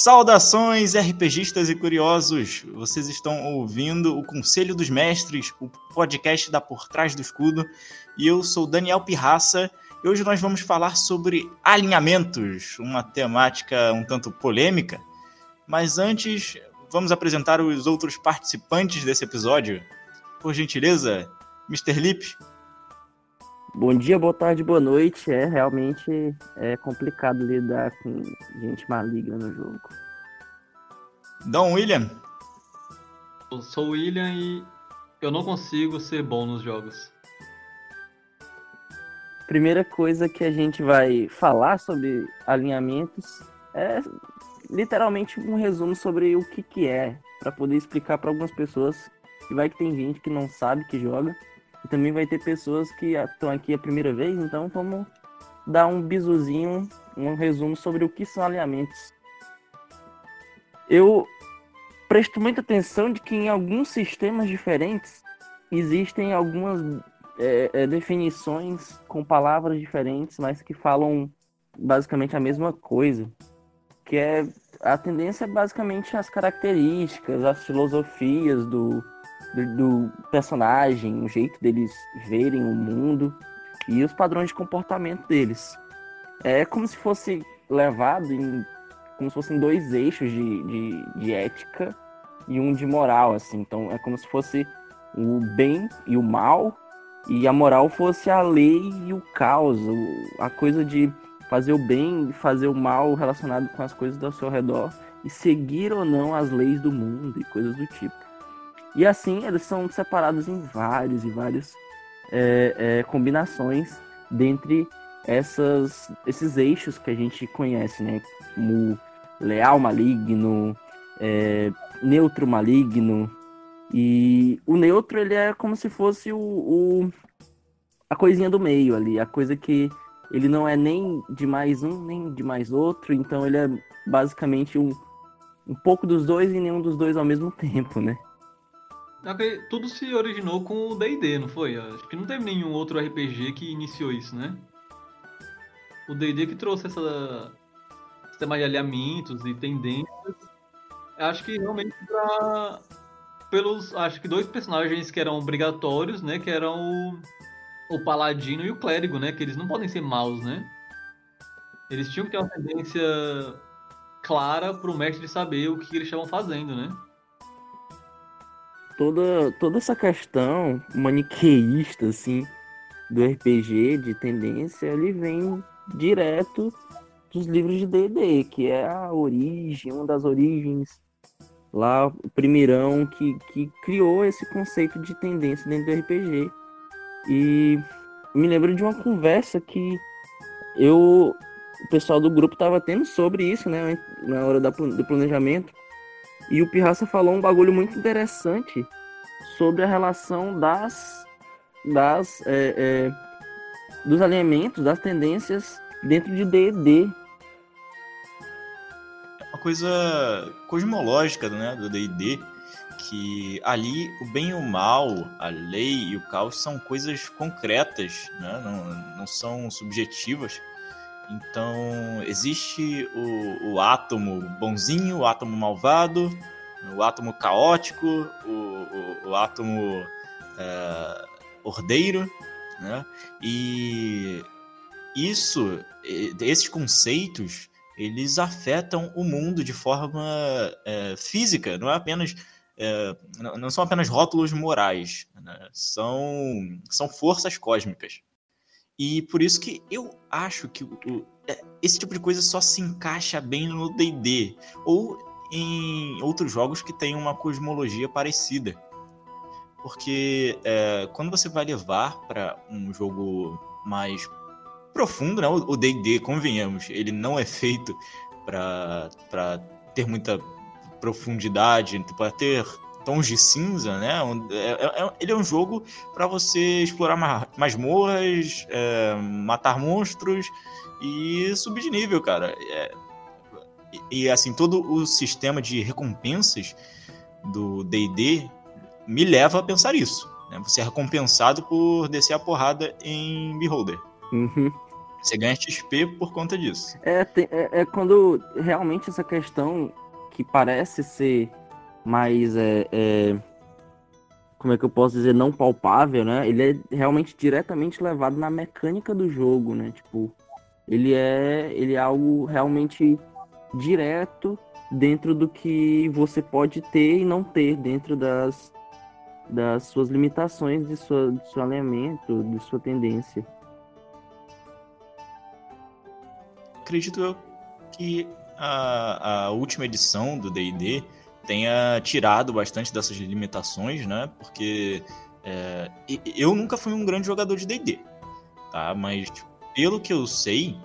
Saudações, RPGistas e curiosos! Vocês estão ouvindo o Conselho dos Mestres, o podcast da Por Trás do Escudo, e eu sou Daniel Pirraça. E hoje nós vamos falar sobre alinhamentos, uma temática um tanto polêmica. Mas antes, vamos apresentar os outros participantes desse episódio. Por gentileza, Mr. Lip. Bom dia, boa tarde, boa noite. É realmente é complicado lidar com gente maligna no jogo. Dom William. Eu sou o William e eu não consigo ser bom nos jogos. Primeira coisa que a gente vai falar sobre alinhamentos é literalmente um resumo sobre o que, que é, para poder explicar para algumas pessoas que vai que tem gente que não sabe que joga e também vai ter pessoas que estão aqui a primeira vez, então vamos dar um bisuzinho, um resumo sobre o que são alinhamentos. Eu presto muita atenção de que em alguns sistemas diferentes existem algumas é, é, definições com palavras diferentes, mas que falam basicamente a mesma coisa. Que é a tendência é basicamente as características, as filosofias do, do, do personagem, o jeito deles verem o mundo e os padrões de comportamento deles. É como se fosse levado em como se fossem dois eixos de, de, de, ética e um de moral, assim. Então é como se fosse o bem e o mal, e a moral fosse a lei e o caos, a coisa de fazer o bem e fazer o mal relacionado com as coisas ao seu redor, e seguir ou não as leis do mundo e coisas do tipo. E assim eles são separados em vários e várias é, é, combinações dentre essas, esses eixos que a gente conhece, né? Como leal maligno, é, neutro maligno. E o neutro ele é como se fosse o, o, a coisinha do meio ali, a coisa que ele não é nem de mais um nem de mais outro, então ele é basicamente um, um pouco dos dois e nenhum dos dois ao mesmo tempo, né? Tudo se originou com o D&D, não foi? Acho que não teve nenhum outro RPG que iniciou isso, né? O D&D que trouxe essa sistema de alinhamentos e tendências. Acho que realmente pra... pelos, acho que dois personagens que eram obrigatórios, né? Que eram o, o paladino e o clérigo, né? Que eles não podem ser maus, né? Eles tinham que ter uma tendência clara para o mestre saber o que eles estavam fazendo, né? Toda, toda essa questão maniqueísta, assim, do RPG, de tendência, ele vem direto dos livros de D&D, que é a origem, uma das origens lá, o primeirão que, que criou esse conceito de tendência dentro do RPG. E me lembro de uma conversa que eu, o pessoal do grupo tava tendo sobre isso, né, na hora da, do planejamento, e o Pirraça falou um bagulho muito interessante sobre a relação das, das é, é, dos alinhamentos, das tendências dentro de D&D. Uma coisa cosmológica né, do D&D, que ali o bem e o mal, a lei e o caos são coisas concretas, né? não, não são subjetivas. Então, existe o, o átomo bonzinho, o átomo malvado, o átomo caótico, o, o, o átomo é, ordeiro, né? E isso, esses conceitos, eles afetam o mundo de forma é, física, não é apenas é, não são apenas rótulos morais, né? são, são forças cósmicas. E por isso que eu acho que o, é, esse tipo de coisa só se encaixa bem no D&D ou em outros jogos que têm uma cosmologia parecida. Porque é, quando você vai levar para um jogo mais profundo, né? o D&D, convenhamos, ele não é feito para ter muita profundidade, para ter tons de cinza, né? É, é, é, ele é um jogo para você explorar masmorras, é, matar monstros e subir de nível, cara. É, e, e, assim, todo o sistema de recompensas do D&D me leva a pensar isso. Né? Você é recompensado por descer a porrada em Beholder. Uhum. Você ganha XP por conta disso. É, tem, é, é, quando realmente essa questão que parece ser mais. É, é, como é que eu posso dizer? Não palpável, né? Ele é realmente diretamente levado na mecânica do jogo, né? Tipo, ele é, ele é algo realmente direto dentro do que você pode ter e não ter dentro das, das suas limitações de, sua, de seu alinhamento, de sua tendência. Acredito eu que a, a última edição do D&D tenha tirado bastante dessas limitações, né? Porque é, eu nunca fui um grande jogador de D&D, tá? Mas pelo que eu sei,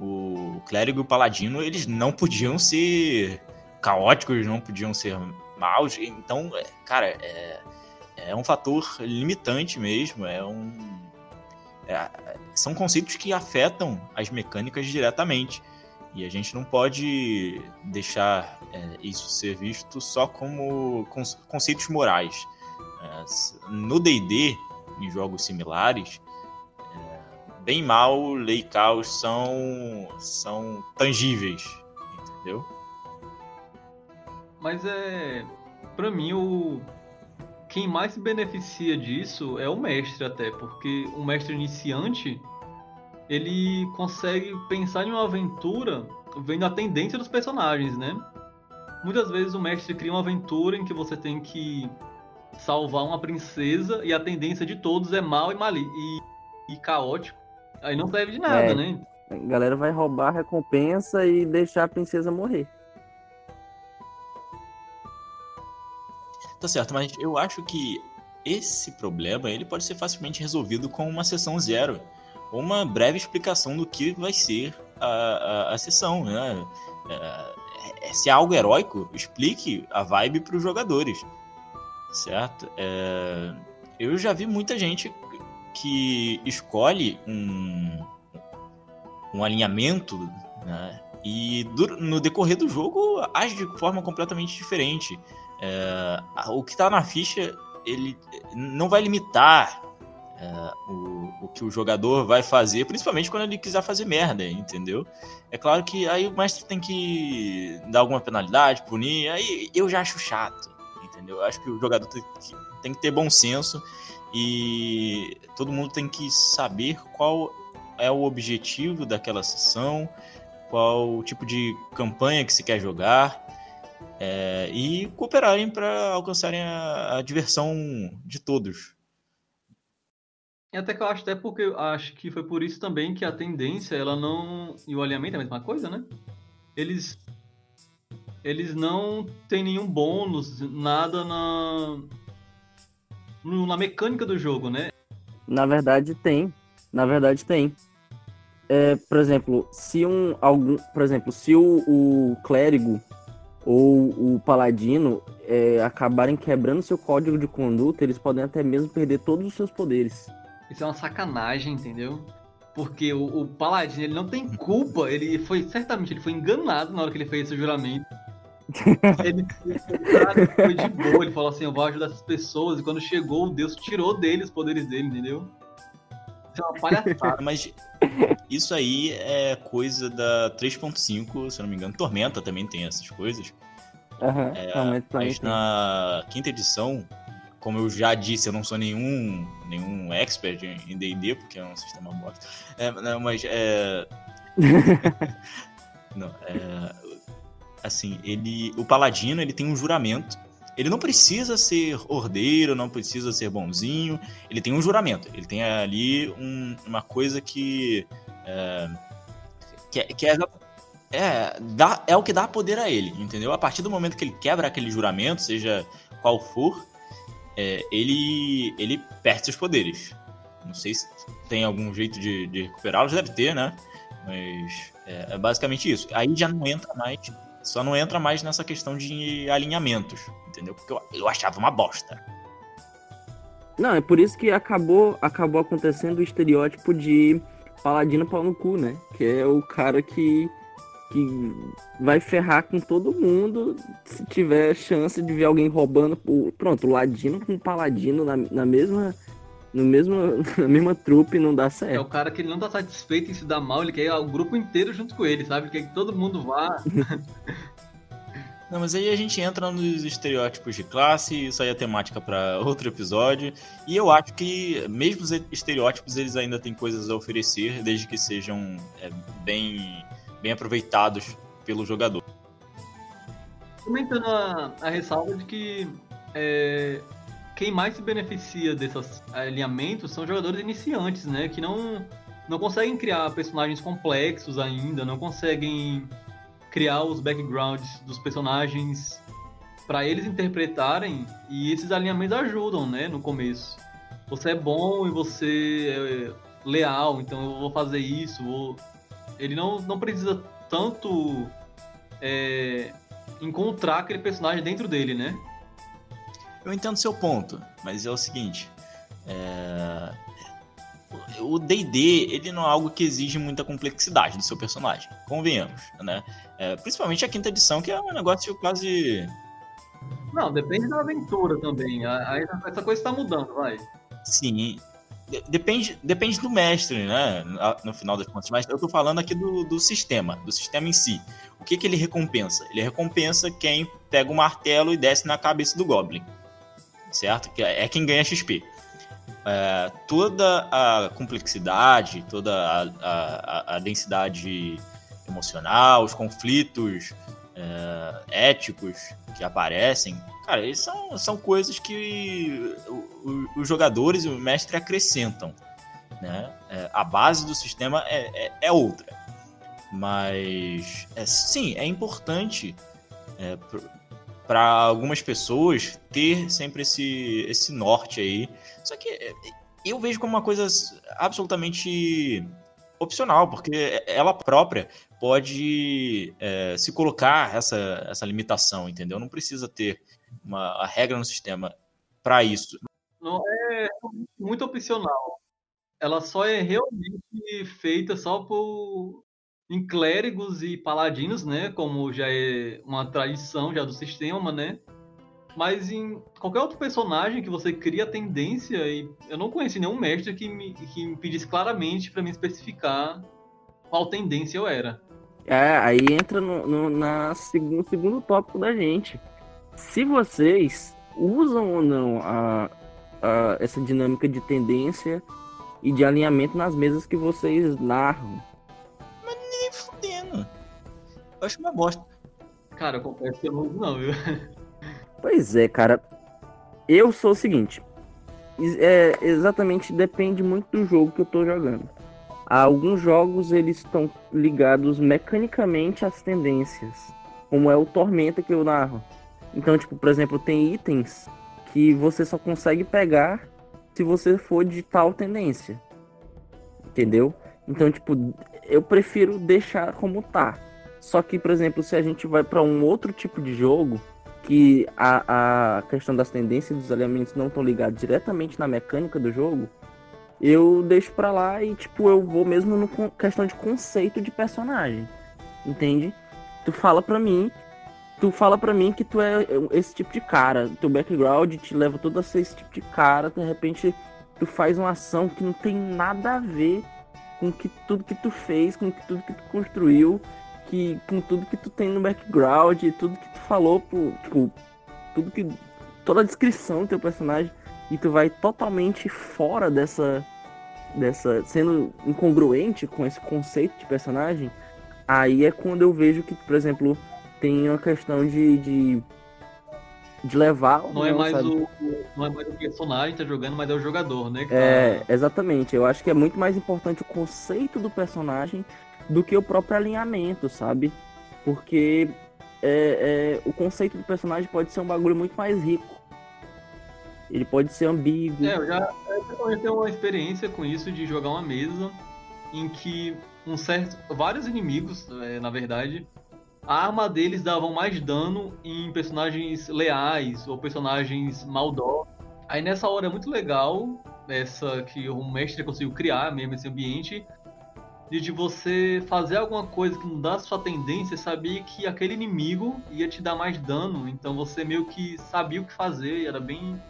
o clérigo e o paladino, eles não podiam ser caóticos, não podiam ser maus. Então, é, cara, é, é um fator limitante mesmo, é um... É, são conceitos que afetam as mecânicas diretamente. E a gente não pode deixar é, isso ser visto só como conceitos morais. É, no DD, em jogos similares, bem mal, lei e caos são, são tangíveis, entendeu? Mas é. Pra mim, o. Quem mais se beneficia disso é o mestre, até, porque o mestre iniciante ele consegue pensar em uma aventura vendo a tendência dos personagens, né? Muitas vezes o mestre cria uma aventura em que você tem que salvar uma princesa e a tendência de todos é mal e, mali e, e caótico. Aí não serve de nada, é, né? A galera vai roubar a recompensa e deixar a princesa morrer. Tá certo, mas eu acho que esse problema ele pode ser facilmente resolvido com uma sessão zero. Uma breve explicação do que vai ser a, a, a sessão, né? É, é se é algo heróico, explique a vibe para os jogadores, certo? É, eu já vi muita gente que escolhe um, um alinhamento, né? E do, no decorrer do jogo age de forma completamente diferente. É, o que está na ficha ele não vai limitar é, o, o que o jogador vai fazer, principalmente quando ele quiser fazer merda, entendeu? É claro que aí o mestre tem que dar alguma penalidade, punir, aí eu já acho chato, entendeu? Eu acho que o jogador tem que, tem que ter bom senso e todo mundo tem que saber qual é o objetivo daquela sessão, qual o tipo de campanha que se quer jogar é, e cooperarem para alcançarem a, a, diversão de todos. E até que eu acho até porque acho que foi por isso também que a tendência ela não e o alinhamento é a mesma coisa, né? Eles eles não têm nenhum bônus, nada na na mecânica do jogo, né? Na verdade tem. Na verdade tem. É, por exemplo, se um algum, por exemplo, se o, o clérigo ou o paladino é, acabarem quebrando seu código de conduta, eles podem até mesmo perder todos os seus poderes. Isso é uma sacanagem, entendeu? Porque o, o paladino ele não tem culpa, ele foi certamente ele foi enganado na hora que ele fez esse juramento. ele, foi de boa, ele falou assim: Eu vou ajudar essas pessoas. E quando chegou, o Deus tirou dele os poderes dele, entendeu? Isso é uma palhaçada. Mas isso aí é coisa da 3.5, se eu não me engano. Tormenta também tem essas coisas. Uhum, é, mas na quinta edição, como eu já disse, eu não sou nenhum, nenhum expert em D&D, porque é um sistema morto. É, não, mas é... não, é assim, ele, o paladino, ele tem um juramento. Ele não precisa ser ordeiro, não precisa ser bonzinho. Ele tem um juramento. Ele tem ali um, uma coisa que é, que, é, que é, é, dá, é o que dá poder a ele, entendeu? A partir do momento que ele quebra aquele juramento, seja qual for, é, ele, ele perde seus poderes. Não sei se tem algum jeito de, de recuperá-los, deve ter, né? Mas é, é, basicamente isso. Aí já não entra mais só não entra mais nessa questão de alinhamentos, entendeu? Porque eu, eu achava uma bosta. Não, é por isso que acabou, acabou acontecendo o estereótipo de paladino pau no cu, né? Que é o cara que, que vai ferrar com todo mundo se tiver chance de ver alguém roubando. Pronto, o ladino com o paladino na, na mesma no mesmo, na mesma trupe não dá É o certo. cara que ele não tá satisfeito em se dar mal, ele quer o grupo inteiro junto com ele, sabe? Ele quer que todo mundo vá. Não, mas aí a gente entra nos estereótipos de classe, isso aí é temática para outro episódio. E eu acho que, mesmo os estereótipos, eles ainda têm coisas a oferecer, desde que sejam é, bem, bem aproveitados pelo jogador. Comentando a, a ressalva de que é, quem mais se beneficia desses alinhamentos são jogadores iniciantes, né? Que não, não conseguem criar personagens complexos ainda, não conseguem criar os backgrounds dos personagens para eles interpretarem e esses alinhamentos ajudam, né? No começo. Você é bom e você é leal, então eu vou fazer isso. Vou... Ele não, não precisa tanto é, encontrar aquele personagem dentro dele, né? Eu entendo seu ponto, mas é o seguinte: é, o D&D ele não é algo que exige muita complexidade do seu personagem, convenhamos, né? É, principalmente a quinta edição, que é um negócio quase Não, depende da aventura também. A- a- Essa coisa está mudando, vai. Sim. De- Depende, depende do mestre, né? No- final das contas. Mas eu tô falando aqui do, do sistema, do sistema em si. O que, que ele recompensa? Ele recompensa quem pega o martelo e desce na cabeça do Goblin. Certo? Que é quem ganha XP. É, toda a complexidade, toda a- a- a densidade emocional, os conflitos é, éticos que aparecem, cara, eles são, são coisas que o- o- os jogadores e o mestre acrescentam. Né? É, a base do sistema é, é, é outra. Mas, é, sim, é importante para algumas pessoas ter sempre esse, esse norte aí. Só que é, eu vejo como uma coisa absolutamente opcional, porque ela própria pode é, se colocar essa, essa limitação, entendeu? Não precisa ter uma regra no sistema para isso. Não é muito opcional. Ela só é realmente feita só por em clérigos e paladinos, né? Como já é uma tradição já do sistema, né? Mas em qualquer outro personagem que você cria tendência, e eu não conheci nenhum mestre que me, que me pedisse claramente para me especificar qual tendência eu era. É, aí entra no, no, na seg- no segundo tópico da gente. Se vocês usam ou não a, a- essa dinâmica de tendência e de alinhamento nas mesas que vocês narram. Nem fudendo. Eu acho uma bosta. Cara, eu confesso que eu não uso não, viu? Pois é, cara. Eu sou o seguinte. É, exatamente, depende muito do jogo que eu tô jogando. Alguns jogos eles estão ligados mecanicamente às tendências, como é o Tormenta que eu narro. Então, tipo, por exemplo, tem itens que você só consegue pegar se você for de tal tendência. Entendeu? Então, tipo, eu prefiro deixar como tá. Só que, por exemplo, se a gente vai para um outro tipo de jogo, que a, a questão das tendências dos alinhamentos não estão ligados diretamente na mecânica do jogo, eu deixo pra lá e, tipo, eu vou mesmo no questão de conceito de personagem. Entende? Tu fala pra mim, tu fala pra mim que tu é esse tipo de cara, teu background te leva todo a ser esse tipo de cara, de repente tu faz uma ação que não tem nada a ver com que tudo que tu fez, com que tudo que tu construiu, que com tudo que tu tem no background, tudo que tu falou pro, tipo, tudo que toda a descrição do teu personagem e tu vai totalmente fora dessa dessa sendo incongruente com esse conceito de personagem, aí é quando eu vejo que, por exemplo, tem uma questão de de, de levar ou Não é mais sabe? o não é mais o personagem que tá jogando, mas é o jogador, né? É, tá- exatamente. Eu acho que é muito mais importante o conceito do personagem do que o próprio alinhamento, sabe? Porque é, é, o conceito do personagem pode ser um bagulho muito mais rico. Ele pode ser ambíguo. É, eu já, tenho uma experiência com isso de jogar uma mesa em que um certo, vários inimigos, é, na verdade, a arma deles davam mais dano em personagens leais ou personagens maldosos. Aí nessa hora é muito legal essa que o mestre conseguiu criar mesmo esse ambiente de, de você fazer alguma coisa que mudasse sua tendência, sabia que aquele inimigo ia te dar mais dano, então você meio que sabia o que fazer e era bem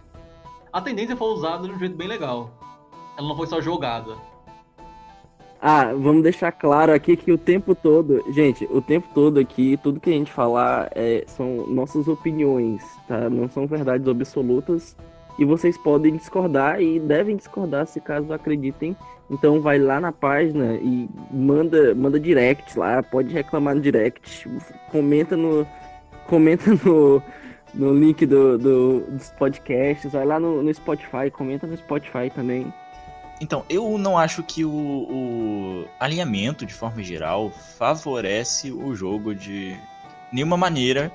a tendência foi usada de um jeito bem legal. Ela não foi só jogada. Ah, vamos deixar claro aqui que o tempo todo, gente, o tempo todo aqui, tudo que a gente falar é, são nossas opiniões, tá? Não são verdades absolutas. E vocês podem discordar e devem discordar se caso acreditem. Então vai lá na página e manda, manda direct lá, pode reclamar no direct, comenta no, comenta no, no link do, do, dos podcasts, vai lá no, no Spotify, comenta no Spotify também. Então, eu não acho que o, o, alinhamento, de forma geral, favorece o jogo de nenhuma maneira.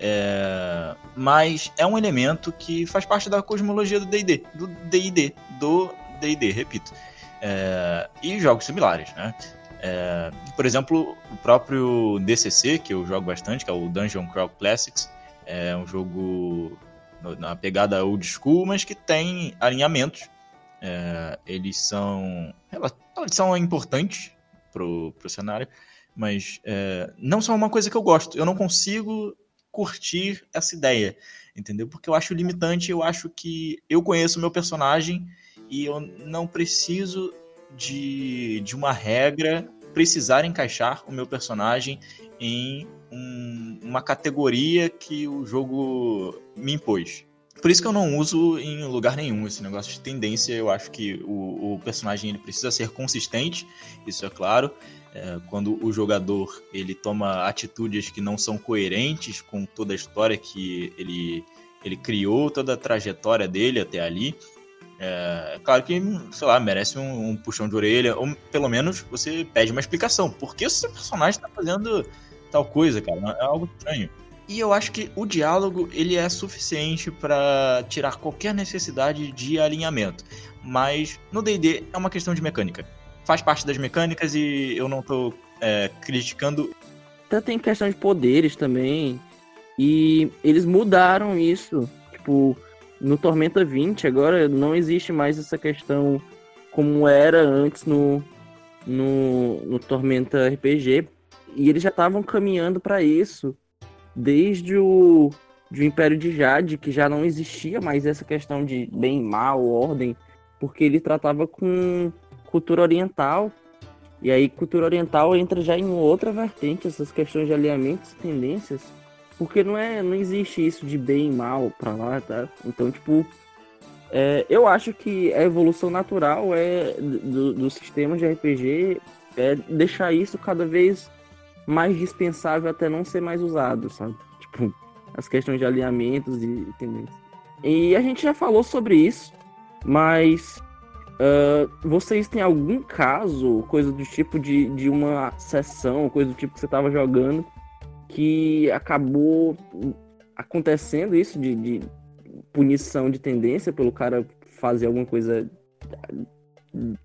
É... Mas é um elemento que faz parte da cosmologia do DD. Do DD. Do DD, repito. É... E jogos similares, né? É... Por exemplo, o próprio DCC, que eu jogo bastante, que é o Dungeon Crawl Classics, é um jogo na pegada old school, mas que tem alinhamentos é, eles são eles são importantes pro, pro cenário, mas é, não são uma coisa que eu gosto. Eu não consigo curtir essa ideia, entendeu? Porque eu acho limitante, eu acho que eu conheço o meu personagem e eu não preciso de, de uma regra precisar encaixar o meu personagem em um, uma categoria que o jogo me impôs. Por isso que eu não uso em lugar nenhum esse negócio de tendência. Eu acho que o, o personagem ele precisa ser consistente, isso é claro. É, quando o jogador ele toma atitudes que não são coerentes com toda a história que ele, ele criou, toda a trajetória dele até ali. É, é claro que, sei lá, merece um, um, puxão de orelha, ou pelo menos você pede uma explicação. Por que seu personagem está fazendo tal coisa, cara? É algo estranho. E eu acho que o diálogo ele é suficiente para tirar qualquer necessidade de alinhamento. Mas no D&D é uma questão de mecânica. Faz parte das mecânicas e eu não tô é, criticando. Até tem questão de poderes também. E eles mudaram isso. Tipo, no Tormenta 20 agora não existe mais essa questão como era antes no, no, no Tormenta RPG. E eles já estavam caminhando para isso desde o de Império de Jade, que já não existia mais essa questão de bem, mal, ordem, porque ele tratava com cultura oriental. E aí, cultura oriental entra já em outra vertente, essas questões de alinhamentos e tendências, porque não é, não existe isso de bem e mal para lá, tá? Então, tipo, é, eu acho que a evolução natural é do, dos sistemas de RPG é deixar isso cada vez mais dispensável até não ser mais usado, sabe? Tipo, as questões de alinhamentos e tendências. E a gente já falou sobre isso, mas uh, vocês têm algum caso, coisa do tipo de, de uma sessão, coisa do tipo que você estava jogando, que acabou acontecendo isso de, de punição de tendência pelo cara fazer alguma coisa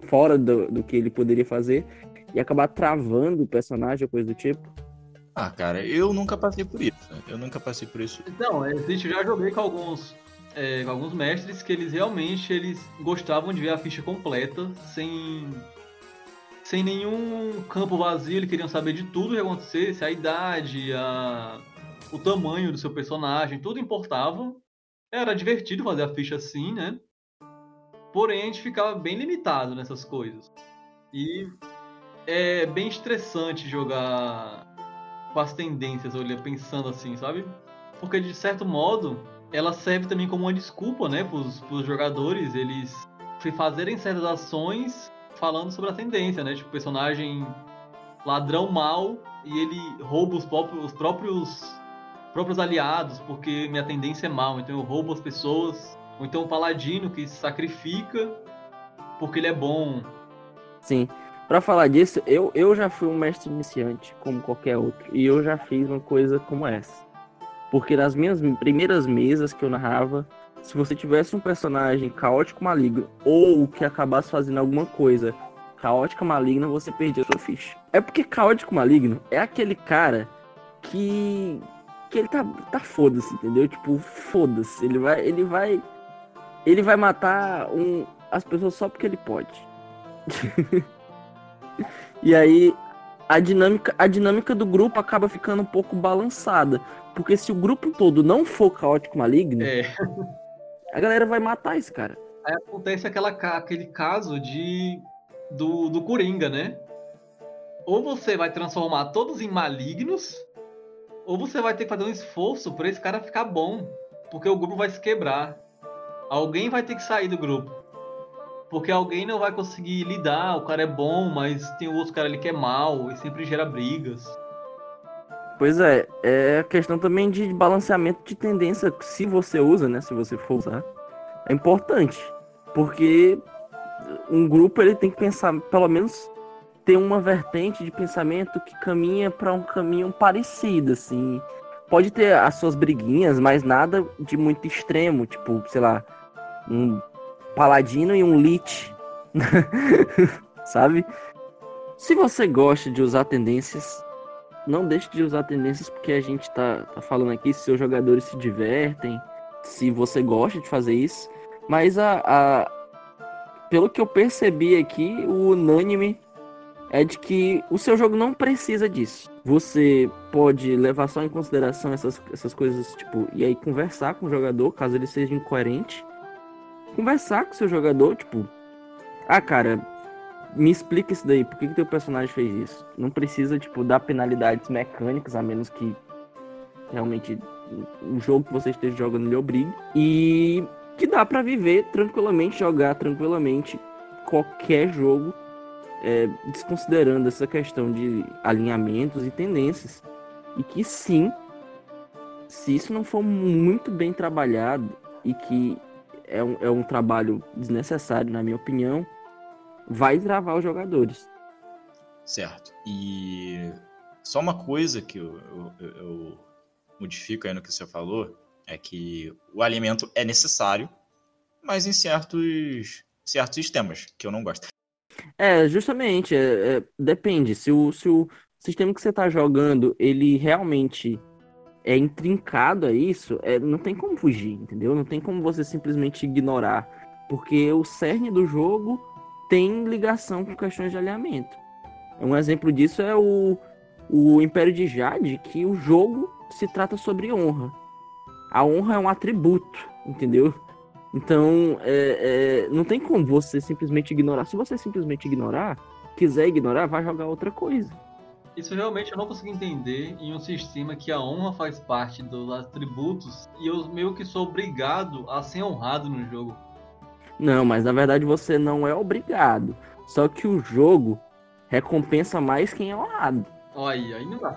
fora do, do que ele poderia fazer e acabar travando o personagem ou coisa do tipo? Ah, cara, eu nunca passei por isso. Né? Eu nunca passei por isso. Não, existe, já joguei com alguns, é, com alguns mestres que eles realmente eles gostavam de ver a ficha completa, sem, sem nenhum campo vazio, eles queriam saber de tudo que acontecesse, a idade, a, o tamanho do seu personagem, tudo importava. Era divertido fazer a ficha assim, né? Porém, a gente ficava bem limitado nessas coisas. E é bem estressante jogar com as tendências, olha, pensando assim, sabe? Porque de certo modo, ela serve também como uma desculpa, né, pros, pros jogadores, eles fazerem certas ações falando sobre a tendência, né? Tipo, personagem ladrão mal e ele rouba os próprios, os próprios, próprios aliados porque minha tendência é mal, então eu roubo as pessoas. Ou então o paladino que se sacrifica porque ele é bom. Sim. Para falar disso, eu, eu já fui um mestre iniciante, como qualquer outro, e eu já fiz uma coisa como essa. Porque nas minhas primeiras mesas que eu narrava, se você tivesse um personagem caótico maligno ou que acabasse fazendo alguma coisa caótica maligna, você perdia sua ficha. É porque caótico maligno é aquele cara que que ele tá tá foda-se, entendeu? Tipo, foda-se, ele vai ele vai ele vai matar um, as pessoas só porque ele pode. E aí a dinâmica, a dinâmica do grupo acaba ficando um pouco balançada. Porque se o grupo todo não for caótico maligno, é. a galera vai matar esse cara. Aí acontece aquela, aquele caso de do, do Coringa, né? Ou você vai transformar todos em malignos, ou você vai ter que fazer um esforço para esse cara ficar bom, porque o grupo vai se quebrar. Alguém vai ter que sair do grupo. Porque alguém não vai conseguir lidar, o cara é bom, mas tem o outro cara ali que é mal e sempre gera brigas. Pois é, é questão também de balanceamento de tendência, se você usa, né, se você for usar, é importante. Porque um grupo ele tem que pensar, pelo menos ter uma vertente de pensamento que caminha para um caminho parecido, assim. Pode ter as suas briguinhas, mas nada de muito extremo, tipo, sei lá, um paladino e um lich, sabe? Se você gosta de usar tendências, não deixe de usar tendências porque a gente tá, tá falando aqui se seus jogadores se divertem, se você gosta de fazer isso, mas a, a pelo que eu percebi aqui, o unânime é de que o seu jogo não precisa disso. Você pode levar só em consideração essas, essas coisas, tipo, e aí conversar com o jogador, caso ele seja incoerente. Conversar com o seu jogador, tipo, ah, cara, me explica isso daí, por que, que teu personagem fez isso? Não precisa, tipo, dar penalidades mecânicas, a menos que realmente o jogo que você esteja jogando lhe obrigue. E que dá para viver tranquilamente, jogar tranquilamente qualquer jogo, é, desconsiderando essa questão de alinhamentos e tendências. E que sim, se isso não for muito bem trabalhado e que é um, é um trabalho desnecessário, na minha opinião, vai travar os jogadores. Certo. E só uma coisa que eu, eu, eu modifico aí no que você falou é que o alimento é necessário, mas em certos, certos sistemas, que eu não gosto. É, justamente, é, é, depende. Se o, se o sistema que você está jogando, ele realmente é intrincado a isso, é, não tem como fugir, entendeu? Não tem como você simplesmente ignorar. Porque o cerne do jogo tem ligação com questões de alinhamento. Um exemplo disso é o, o Império de Jade, que o jogo se trata sobre honra. A honra é um atributo, entendeu? Então, é, é, não tem como você simplesmente ignorar. Se você simplesmente ignorar, quiser ignorar, vai jogar outra coisa. Isso realmente eu não consigo entender em um sistema que a honra faz parte dos atributos e eu meio que sou obrigado a ser honrado no jogo. Não, mas na verdade você não é obrigado. Só que o jogo recompensa mais quem é honrado. Olha, aí não dá.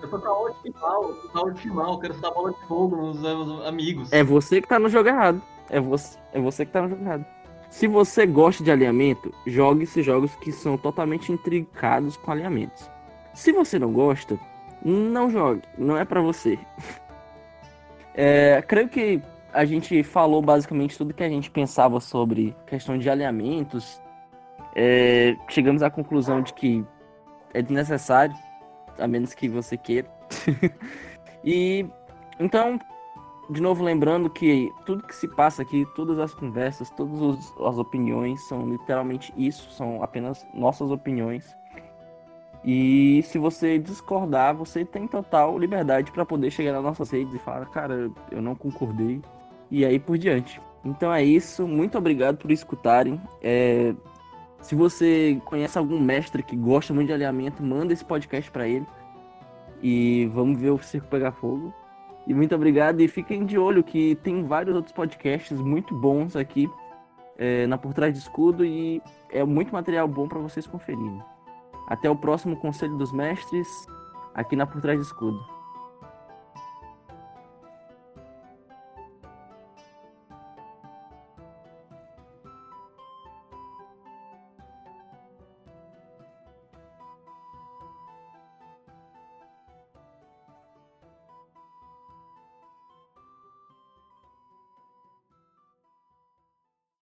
Eu sou caótico final, caótico final, quero dar bola de fogo nos meus amigos. É você que tá no jogo errado. É você, é você que tá no jogo errado. Se você gosta de alinhamento, jogue esses jogos que são totalmente intricados com alinhamentos. Se você não gosta, não jogue, não é para você. É, creio que a gente falou basicamente tudo que a gente pensava sobre questão de alinhamentos. É, chegamos à conclusão de que é desnecessário a menos que você queira. e então, de novo lembrando que tudo que se passa aqui, todas as conversas, todas as opiniões são literalmente isso, são apenas nossas opiniões. E se você discordar, você tem total liberdade para poder chegar nas nossas redes e falar, cara, eu não concordei. E aí por diante. Então é isso. Muito obrigado por escutarem. É, se você conhece algum mestre que gosta muito de alinhamento, manda esse podcast para ele. E vamos ver o circo pegar fogo. E muito obrigado. E fiquem de olho que tem vários outros podcasts muito bons aqui é, na Por Trás de Escudo. E é muito material bom para vocês conferirem. Até o próximo Conselho dos Mestres, aqui na Por Trás de Escudo.